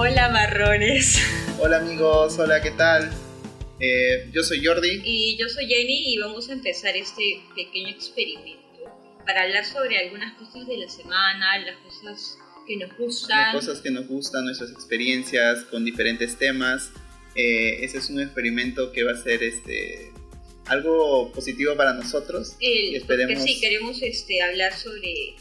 Hola marrones. Hola amigos, hola, ¿qué tal? Eh, yo soy Jordi. Y yo soy Jenny y vamos a empezar este pequeño experimento para hablar sobre algunas cosas de la semana, las cosas que nos gustan. Las cosas que nos gustan, nuestras experiencias con diferentes temas. Eh, ese es un experimento que va a ser este algo positivo para nosotros. y esperemos... Porque sí, queremos este, hablar sobre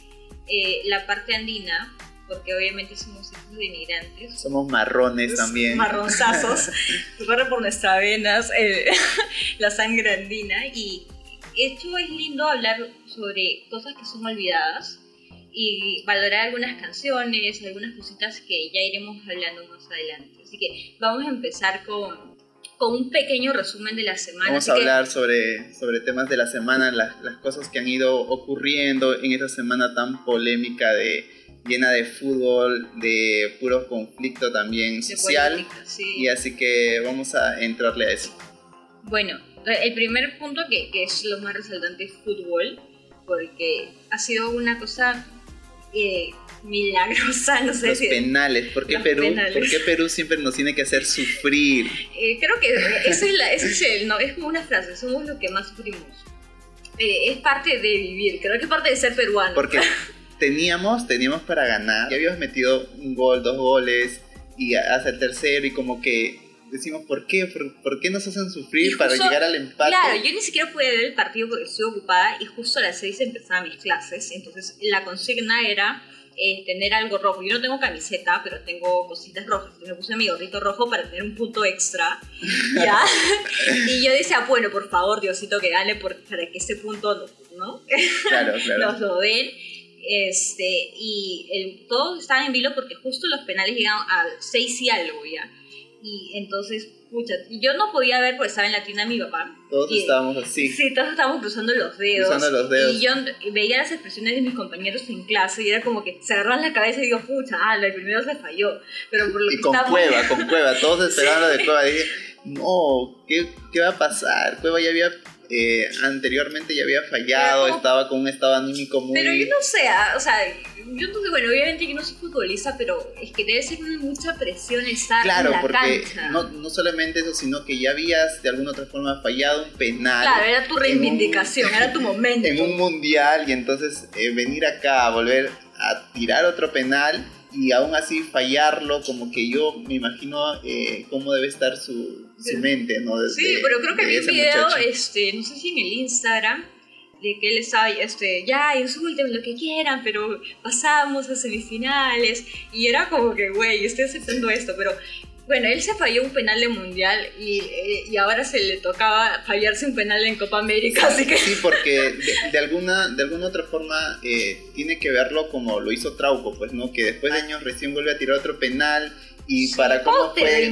eh, la parte andina, porque obviamente somos hijos de inmigrantes. Somos marrones también. Marronzazos, corre por nuestras venas eh, la sangre andina y esto es lindo hablar sobre cosas que son olvidadas y valorar algunas canciones, algunas cositas que ya iremos hablando más adelante. Así que vamos a empezar con, con un pequeño resumen de la semana. Vamos a hablar sobre, sobre temas de la semana, las, las cosas que han ido ocurriendo en esta semana tan polémica de llena de fútbol, de puro conflicto también social. Y así que vamos a entrarle a eso. Bueno, el primer punto que, que es lo más resaltante es fútbol, porque ha sido una cosa eh, milagrosa, no sé Los penales, ¿por qué, Perú, ¿por qué Perú siempre nos tiene que hacer sufrir? Eh, creo que ese es, es el, no, es como una frase, somos lo que más sufrimos. Eh, es parte de vivir, creo que es parte de ser peruano. Porque teníamos, teníamos para ganar, ya habíamos metido un gol, dos goles, y hasta el tercero, y como que decimos, ¿por qué? ¿Por, qué nos hacen sufrir para llegar al empate? Claro, yo ni siquiera pude ver el partido porque estoy ocupada y justo a las 6 empezaban mis clases, entonces la consigna era eh, tener algo rojo. Yo no tengo camiseta, pero tengo cositas rojas. Entonces me puse mi gorrito rojo para tener un punto extra, ¿ya? y yo decía, bueno, por favor, Diosito, que gane para que ese punto, ¿no? Claro, claro. nos lo den. Este, y el, todos estaban en vilo porque justo los penales llegaban a 6 y algo ya. Y entonces, pucha, yo no podía ver porque estaba en la tienda de mi papá. Todos estábamos así. Sí, todos estábamos cruzando los dedos. Cruzando los dedos. Y yo veía las expresiones de mis compañeros en clase y era como que se agarraban la cabeza y digo, pucha, ah, el primero se falló. Pero por lo y con Cueva, con Cueva, todos esperando de Cueva. Dije, no, ¿qué, ¿qué va a pasar? Cueva ya había eh, anteriormente ya había fallado, estaba con un estado anímico muy... Pero yo no sé, ah, o sea, yo no sé, bueno, obviamente que no soy futbolista, pero es que debe ser mucha presión estar claro, en la porque No, no solamente eso, sino que ya habías de alguna otra forma fallado un penal. Claro, era tu reivindicación, era tu momento. En un mundial y entonces eh, venir acá a volver a tirar otro penal y aún así fallarlo, como que yo me imagino eh, cómo debe estar su, su mente, ¿no? sí, pero creo que vi un video, este, no sé si en el Instagram, de que él estaba, este, ya insulten lo que quieran, pero pasamos a semifinales, y era como que, güey, estoy aceptando esto, pero bueno, él se falló un penal de mundial y, eh, y, ahora se le tocaba fallarse un penal en Copa América, así que... Sí, porque de, alguna, de alguna otra forma eh, tiene que verlo como lo hizo Trauco, pues, ¿no? Que después de años recién vuelve a tirar otro penal y para cómo te fue...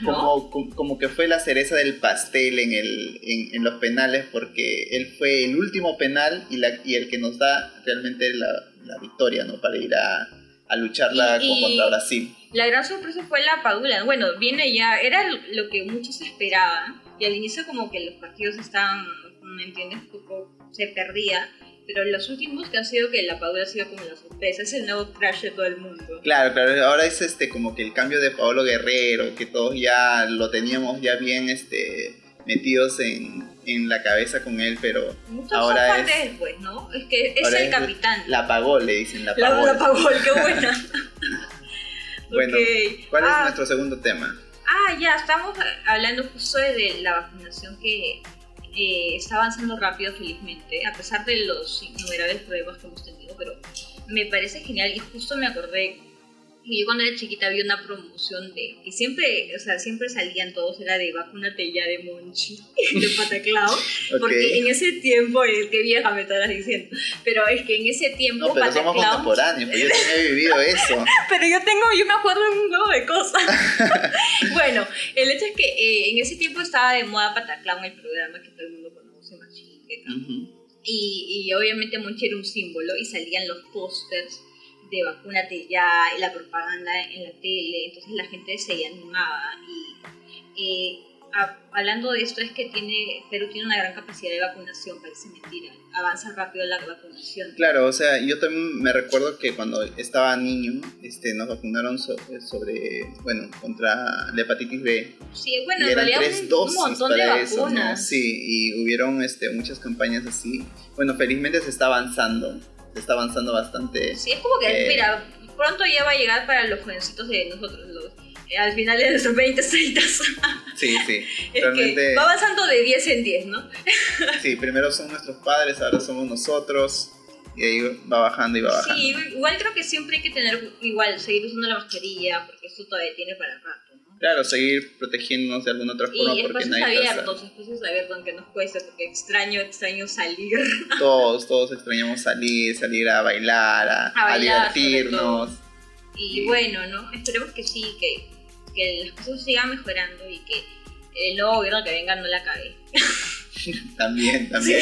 ¿no? Como, como, que fue la cereza del pastel en, el, en, en, los penales, porque él fue el último penal y, la, y el que nos da realmente la, la victoria, ¿no? Para ir a, a lucharla contra Brasil la gran sorpresa fue la Padula. Bueno, viene ya, era lo que muchos esperaban. Y al inicio como que los partidos estaban, ¿me entiendes? Un poco se perdía. Pero los últimos que han sido que la Padula ha sido como la sorpresa, es el nuevo crash de todo el mundo. Claro, claro, ahora es este como que el cambio de Pablo Guerrero, que todos ya lo teníamos ya bien este metidos en, en la cabeza con él, pero Muchos ahora es después, ¿no? Es que es el capitán. La pagó, le dicen, la pagó. La, qué buena. Bueno, ¿cuál es ah. nuestro segundo tema? Ah, ya, estamos hablando justo de la vacunación que eh, está avanzando rápido, felizmente, a pesar de los innumerables problemas que hemos tenido, pero me parece genial y justo me acordé yo cuando era chiquita había una promoción de que siempre, o sea, siempre salían todos, era de vacúnate ya de Monchi, de Pataclao, porque en ese tiempo, es que vieja me estarás diciendo, pero es que en ese tiempo no, pero Pataclao... somos contemporáneos, pues yo también he vivido eso. pero yo tengo, yo me acuerdo de un huevo de cosas. bueno, el hecho es que eh, en ese tiempo estaba de moda Pataclao, el programa que todo el mundo conoce, Machín, y, y obviamente Monchi era un símbolo y salían los pósters de vacúnate ya, y la propaganda en la tele, entonces la gente se animaba y eh, hablando de esto es que tiene Perú tiene una gran capacidad de vacunación, parece mentira. Avanza rápido la vacunación. Claro, o sea, yo también me recuerdo que cuando estaba niño, este, nos vacunaron sobre, bueno, contra la hepatitis B. Sí, bueno, en realidad un, montón de vacunas. Sí, y hubieron este, muchas campañas así. Bueno, felizmente se está avanzando, está avanzando bastante. Sí, es como que, eh, mira, pronto ya va a llegar para los jovencitos de nosotros, los al final de nuestros 20, 30. Sí, sí. Realmente... va avanzando de 10 en 10, ¿no? sí, primero son nuestros padres, ahora somos nosotros. Y ahí va bajando y va bajando. Sí, igual creo que siempre hay que tener, igual, seguir usando la mascarilla, porque esto todavía tiene para rato. Claro, seguir protegiéndonos de alguna otra forma. Y porque espacios abiertos, espacios abiertos, aunque nos cueste, porque extraño, extraño salir. Todos, todos extrañamos salir, salir a bailar, a, a, divertirnos. Y, y bueno, ¿no? Esperemos que sí, que que las cosas sigan mejorando y que el nuevo gobierno que venga no la cague. también, también.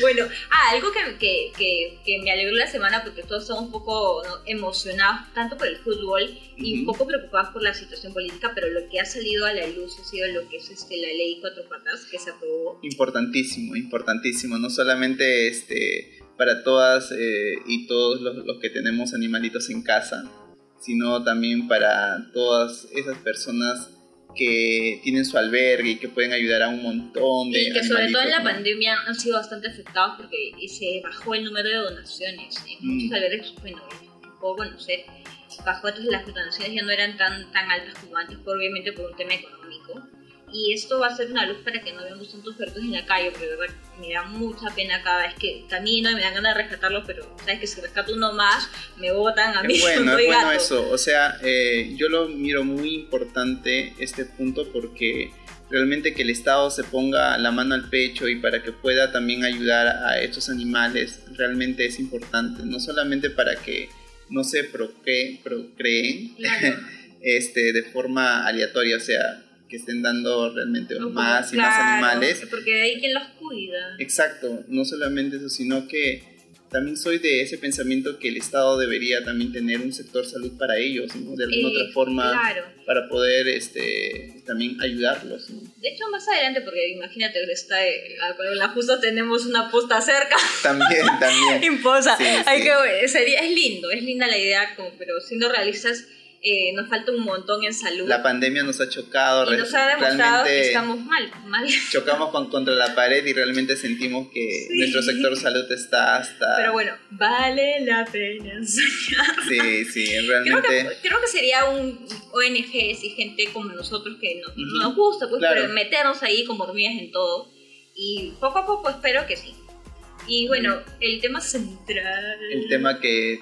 Bueno, ah, algo que, que, que, me alegró la semana porque todos estamos un poco emocionados tanto por el fútbol y un poco preocupados por la situación política, pero lo que ha salido a la luz ha sido lo que es este, la ley cuatro patas que se aprobó. Importantísimo, importantísimo. No solamente este, para todas eh, y todos los, los que tenemos animalitos en casa, sino también para todas esas personas que tienen su albergue y que pueden ayudar a un montón de... Y que sobre todo en la pandemia han sido bastante afectados porque se bajó el número de donaciones. En muchos mm. albergues, bueno, puedo conocer, bajó, entonces las donaciones ya no eran tan, tan altas como antes, obviamente por un tema económico y esto va a ser una luz para que no veamos tantos perros en la calle, porque verdad me da mucha pena cada vez que camino y me dan ganas de rescatarlos, pero sabes que si rescato uno más, me botan a mí. Es bueno, es bueno eso, o sea, eh, yo lo miro muy importante este punto porque realmente que el Estado se ponga la mano al pecho y para que pueda también ayudar a estos animales realmente es importante, no solamente para que no se procreen, procreen este, de forma aleatoria, o sea, que estén dando realmente más y más animales. Porque hay quien los cuida. Exacto, no solamente eso, sino que también soy de ese pensamiento que el Estado debería también tener un sector salud para ellos, ¿no? de alguna otra forma, para poder este, también ayudarlos. De hecho, más adelante, porque imagínate, está, eh, la justa tenemos una posta cerca. También, también. Imposa. hay Que, sería, es lindo, es linda la idea, como, pero siendo realistas, eh, nos falta un montón en salud. La pandemia nos ha chocado. Y nos ha demostrado que estamos mal, mal. Chocamos con, contra la pared y realmente sentimos que nuestro sector salud está hasta... Pero bueno, vale la pena Sí, sí, realmente... Creo que, creo que sería un ONG y gente como nosotros que nos, nos gusta pues, meternos ahí como hormigas en todo. Y poco a poco espero que sí. Y bueno, el tema central... El tema que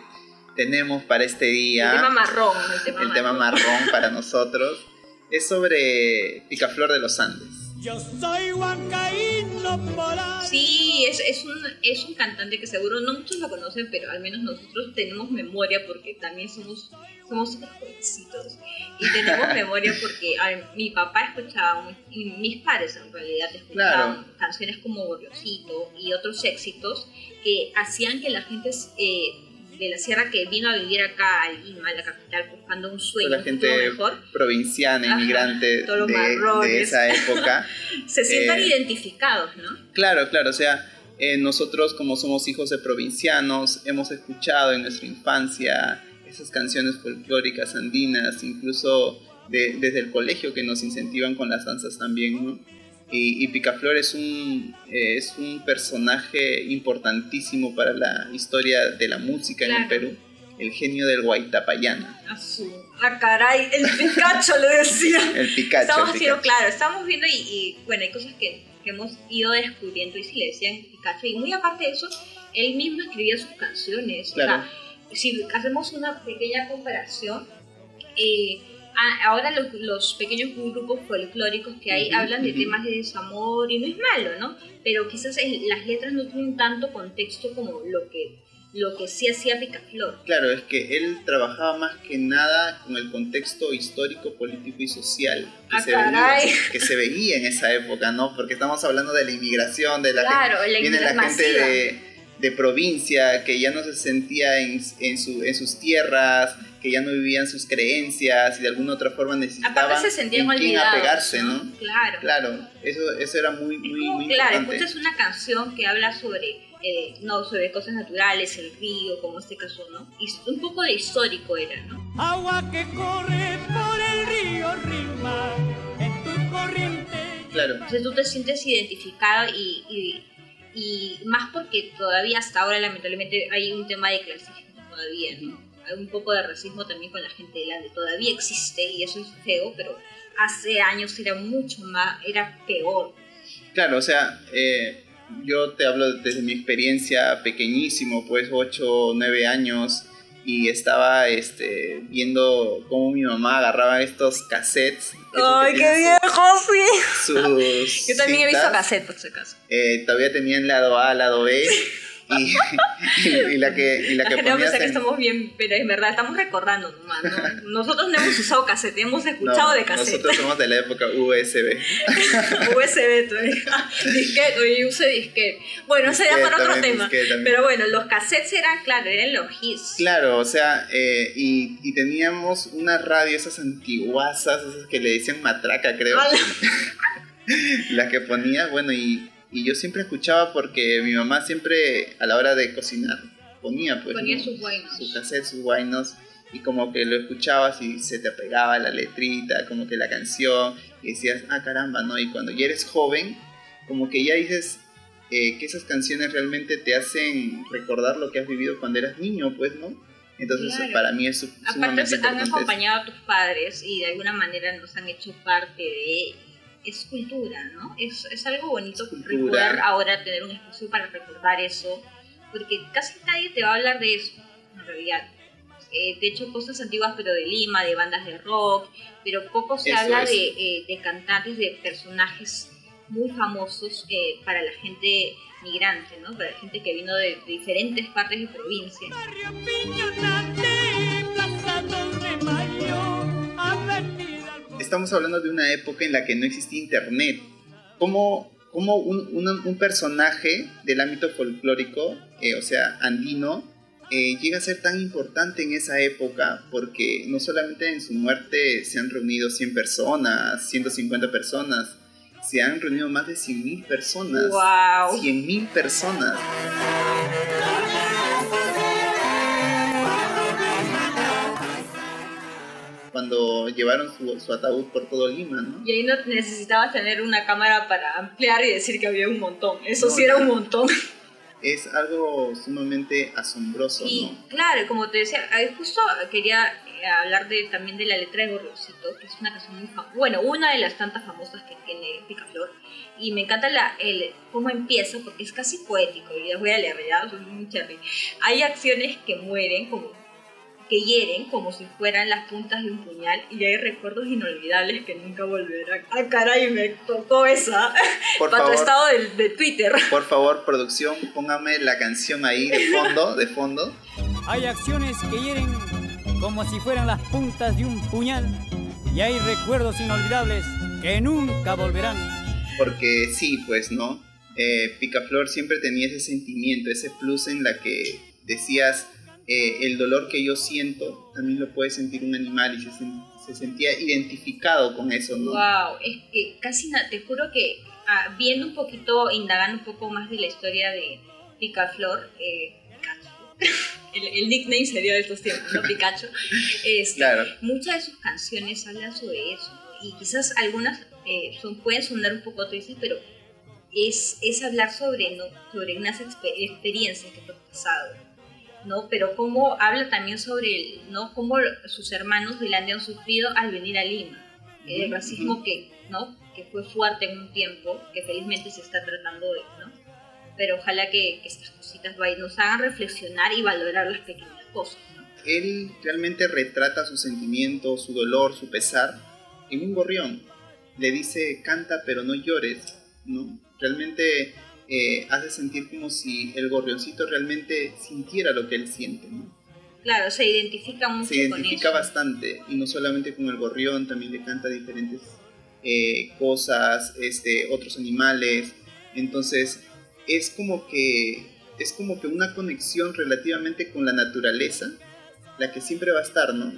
tenemos para este día. El tema marrón. El tema, marrón. para nosotros es sobre Picaflor de los Andes. Yo soy Sí, es, es, un, es un cantante que seguro no muchos lo conocen, pero al menos nosotros tenemos memoria porque también somos somos jovencitos y tenemos memoria porque mi papá escuchaba, y mis padres en realidad escuchaban canciones como Gorriosito y otros éxitos que hacían que la gente eh, de la sierra que vino a vivir acá a Lima, la capital, buscando un sueño la gente mejor. provinciana, inmigrante de, esa época. Se sientan eh, identificados, ¿no? Claro, claro, o sea, eh, nosotros como somos hijos de provincianos, hemos escuchado en nuestra infancia esas canciones folclóricas andinas, incluso desde el colegio que nos incentivan con las danzas también, ¿no? Y, Picaflor es un, es un personaje importantísimo para la historia de la música en el Perú. El genio del Guaitapayana. Ah, caray, el Picacho le decía. el Picacho. Estamos viendo, claro, estamos viendo y, bueno, hay cosas que, que, hemos ido descubriendo y si le decían Picacho. Y muy aparte de eso, él mismo escribía sus canciones. Claro. O sea, si hacemos una pequeña comparación, eh, ahora los, los, pequeños grupos folclóricos que hay hablan de temas de desamor y no es malo, ¿no? Pero quizás las letras no tienen tanto contexto como lo que lo que sí hacía Picaflor. Claro, es que él trabajaba más que nada con el contexto histórico, político y social que, ah, se, veía, que se veía en esa época, ¿no? Porque estamos hablando de la inmigración, de la, claro, la viene la gente de de provincia, que ya no se sentía en, en, su, en sus tierras, que ya no vivían sus creencias y de alguna otra forma necesitaban se sentían en quién apegarse, ¿no? Claro. Claro, eso, eso era muy, muy, muy Claro, importante. escuchas una canción que habla sobre, eh, no, sobre cosas naturales, el río, como este caso, ¿no? Y un poco de histórico era, ¿no? Agua que corre por el río Rima, en tu corriente. Claro. Entonces tú te sientes identificado y, y, y más porque todavía hasta ahora lamentablemente hay un tema de clasismo todavía, ¿no? Hay un poco de racismo también con la gente de todavía existe y eso es feo, pero hace años era mucho más, era peor. Claro, o sea, eh, yo te hablo desde mi experiencia pequeñísimo, pues 8 o 9 años, y estaba este, viendo cómo mi mamá agarraba estos cassettes. ¡Ay, qué viejo, sí! Sus Yo también he visto cintas. cassette, por si acaso. Eh, todavía tenían lado A, lado B. Y, y la que, y la La que ponías que en- estamos bien, pero es verdad, estamos recordando nomás, ¿no? Nosotros no hemos usado cassette, hemos escuchado No, de cassette. Nosotros somos de la época USB. USB todavía. disquete, oye, use disquete. Bueno, eso era Disquete para otro tema. también. Pero bueno, los cassettes eran, claro, eran los hits. Claro, o sea, eh, y, y teníamos una radio, esas antiguasas, esas que le decían matraca, creo. Ala. la que ponía, bueno, y, y yo siempre escuchaba porque mi mamá siempre a la hora de cocinar ponía, pues, Ponía ¿no? sus guainos. su cassette, sus guainos, y como que lo escuchabas y se te pegaba la letrita, como que la canción, y decías, ah, caramba, ¿no? Y cuando ya eres joven, como que ya dices eh, que esas canciones realmente te hacen recordar lo que has vivido cuando eras niño, pues, ¿no? Entonces, Claro. para mí es su- Aparte, sumamente han importante. eso. acompañado a tus padres y de alguna manera nos han hecho parte de. Es cultura, ¿no? Es, es algo bonito Es cultura. poder ahora tener un espacio para recordar eso, porque casi nadie te va a hablar de eso, en realidad. Eh, de hecho, cosas antiguas, pero de Lima, de bandas de rock, pero poco se Eso habla de, eh, de cantantes, de personajes muy famosos eh, para la gente migrante, ¿no? Para la gente que vino de, de diferentes partes de provincia. Estamos hablando de una época en la que no existía internet. ¿Cómo, cómo un, un- un personaje del ámbito folclórico, eh, o sea, andino, eh, llega a ser tan importante en esa época? Porque no solamente en su muerte se han reunido 100 personas, 150 personas, se han reunido más de 100.000 personas. ¡Wow! 100.000 personas. Cuando llevaron su, su ataúd por todo Lima, ¿no? Y ahí no necesitabas tener una cámara para ampliar y decir que había un montón. Eso No, sí era un montón. Es algo sumamente asombroso, Y ¿no? claro, como te decía, eh, justo quería eh, hablar de, también de la letra de Gorriosito, que es una canción muy famosa. Bueno, una de las tantas famosas que tiene Picaflor. Y me encanta la, el, cómo empieza, porque es casi poético. Y les voy a leer, ya, soy muy cherry. Hay acciones que mueren, como que hieren como si fueran las puntas de un puñal y hay recuerdos inolvidables que nunca volverán. ¡Ah, caray! Me tocó esa. Por Para tu favor, estado de, de Twitter. por favor, producción, póngame la canción ahí de fondo, de fondo. Hay acciones que hieren como si fueran las puntas de un puñal y hay recuerdos inolvidables que nunca volverán. Porque sí, pues, ¿no? Eh, Picaflor siempre tenía ese sentimiento, ese plus en la que decías, eh, el dolor que yo siento también lo puede sentir un animal y se, sen- se sentía identificado con eso, ¿no? Wow, es que casi te juro que ah, viendo un poquito, indagando un poco más de la historia de Picaflor, eh, el, el nickname sería de estos tiempos, ¿no? Pikachu. Este, Claro. Muchas de sus canciones hablan sobre eso, y quizás algunas eh, son, pueden sonar un poco tristes, pero es, es hablar sobre, ¿no? sobre unas exper- experiencias que tú has pasado. ¿No? Pero cómo habla también sobre el, ¿no? cómo sus hermanos de Landia han sufrido al venir a Lima. El Ujú, racismo que, ¿no? que fue fuerte en un tiempo, que felizmente se está tratando de, ¿no? Pero ojalá que, que estas cositas nos hagan reflexionar y valorar las pequeñas cosas, ¿no? Él realmente retrata sus sentimientos, su dolor, su pesar en un gorrión. Le dice, canta pero no llores, ¿no? Realmente eh, hace sentir como si el gorrioncito realmente sintiera lo que él siente, ¿no? Claro, se identifica mucho se con identifica eso. bastante y no solamente con el gorrión, también le canta diferentes eh, cosas, este, otros animales. Entonces es como que es como que una conexión relativamente con la naturaleza, la que siempre va a estar, ¿no?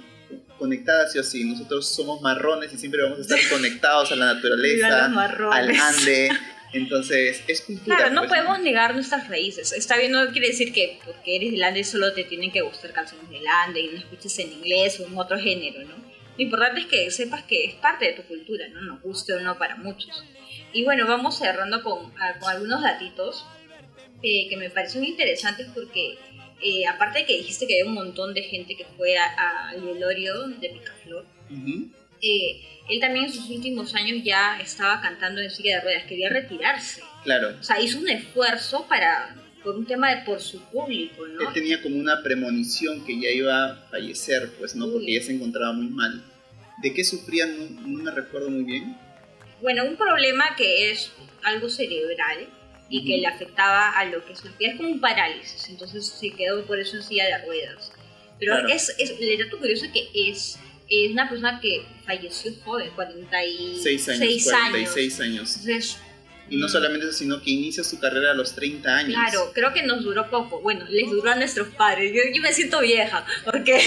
Conectada sí o sí. Nosotros somos marrones y siempre vamos a estar conectados a la naturaleza, al Ande. Entonces, es cultura. Claro, no pues, podemos negar nuestras raíces. Está bien, no quiere decir que porque eres del Ande solo te tienen que gustar canciones del Ande y no escuches en inglés o en otro género, ¿no? Lo importante es que sepas que es parte de tu cultura, ¿no? Nos guste o no para muchos. Y bueno, vamos cerrando con, con algunos datitos eh, que me parecen interesantes porque, eh, aparte de que dijiste que había un montón de gente que fue al velorio de Picaflor, eh, él también en sus últimos años ya estaba cantando en silla de ruedas, quería retirarse. Claro. O sea, hizo un esfuerzo para por un tema de por su público, ¿no? Él tenía como una premonición que ya iba a fallecer, pues, ¿no? Porque ya se encontraba muy mal. ¿De qué sufría? No, me recuerdo muy bien. Bueno, un problema que es algo cerebral y que le afectaba a lo que es la es como un parálisis, entonces se quedó por eso en silla de ruedas. Pero es, es, el dato curioso que es, es una persona que falleció joven, 46 años. 46 años. Entonces, y no solamente eso, sino que inicia su carrera a los 30 años. Claro, creo que nos duró poco. Bueno, les duró a nuestros padres. Yo, yo me siento vieja, porque...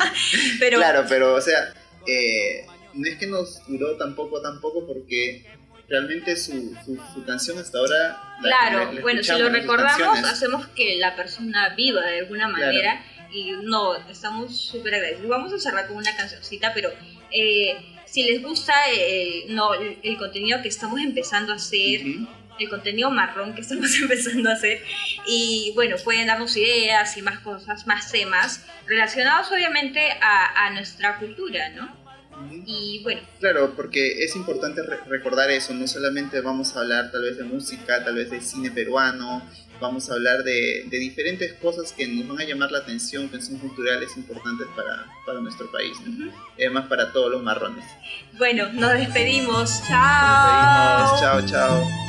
pero... Claro, pero, o sea, eh, no es que nos duró tampoco, tampoco, porque realmente su, su, canción hasta ahora... claro, bueno, si lo recordamos, hacemos que la persona viva de alguna manera. Y no, estamos súper agradecidos. Vamos a cerrar con una cancioncita, pero... Eh, si les gusta eh, no, el, contenido que estamos empezando a hacer, el contenido marrón que estamos empezando a hacer, y bueno, pueden darnos ideas y más cosas, más temas relacionados obviamente a, a nuestra cultura, ¿no? Y bueno. Claro, porque es importante recordar eso, no solamente vamos a hablar tal vez de música, tal vez de cine peruano, vamos a hablar de, de, diferentes cosas que nos van a llamar la atención, que son culturales importantes para, para nuestro país, y además para todos los marrones. Bueno, nos despedimos. Chao. Nos despedimos. Chao, chao.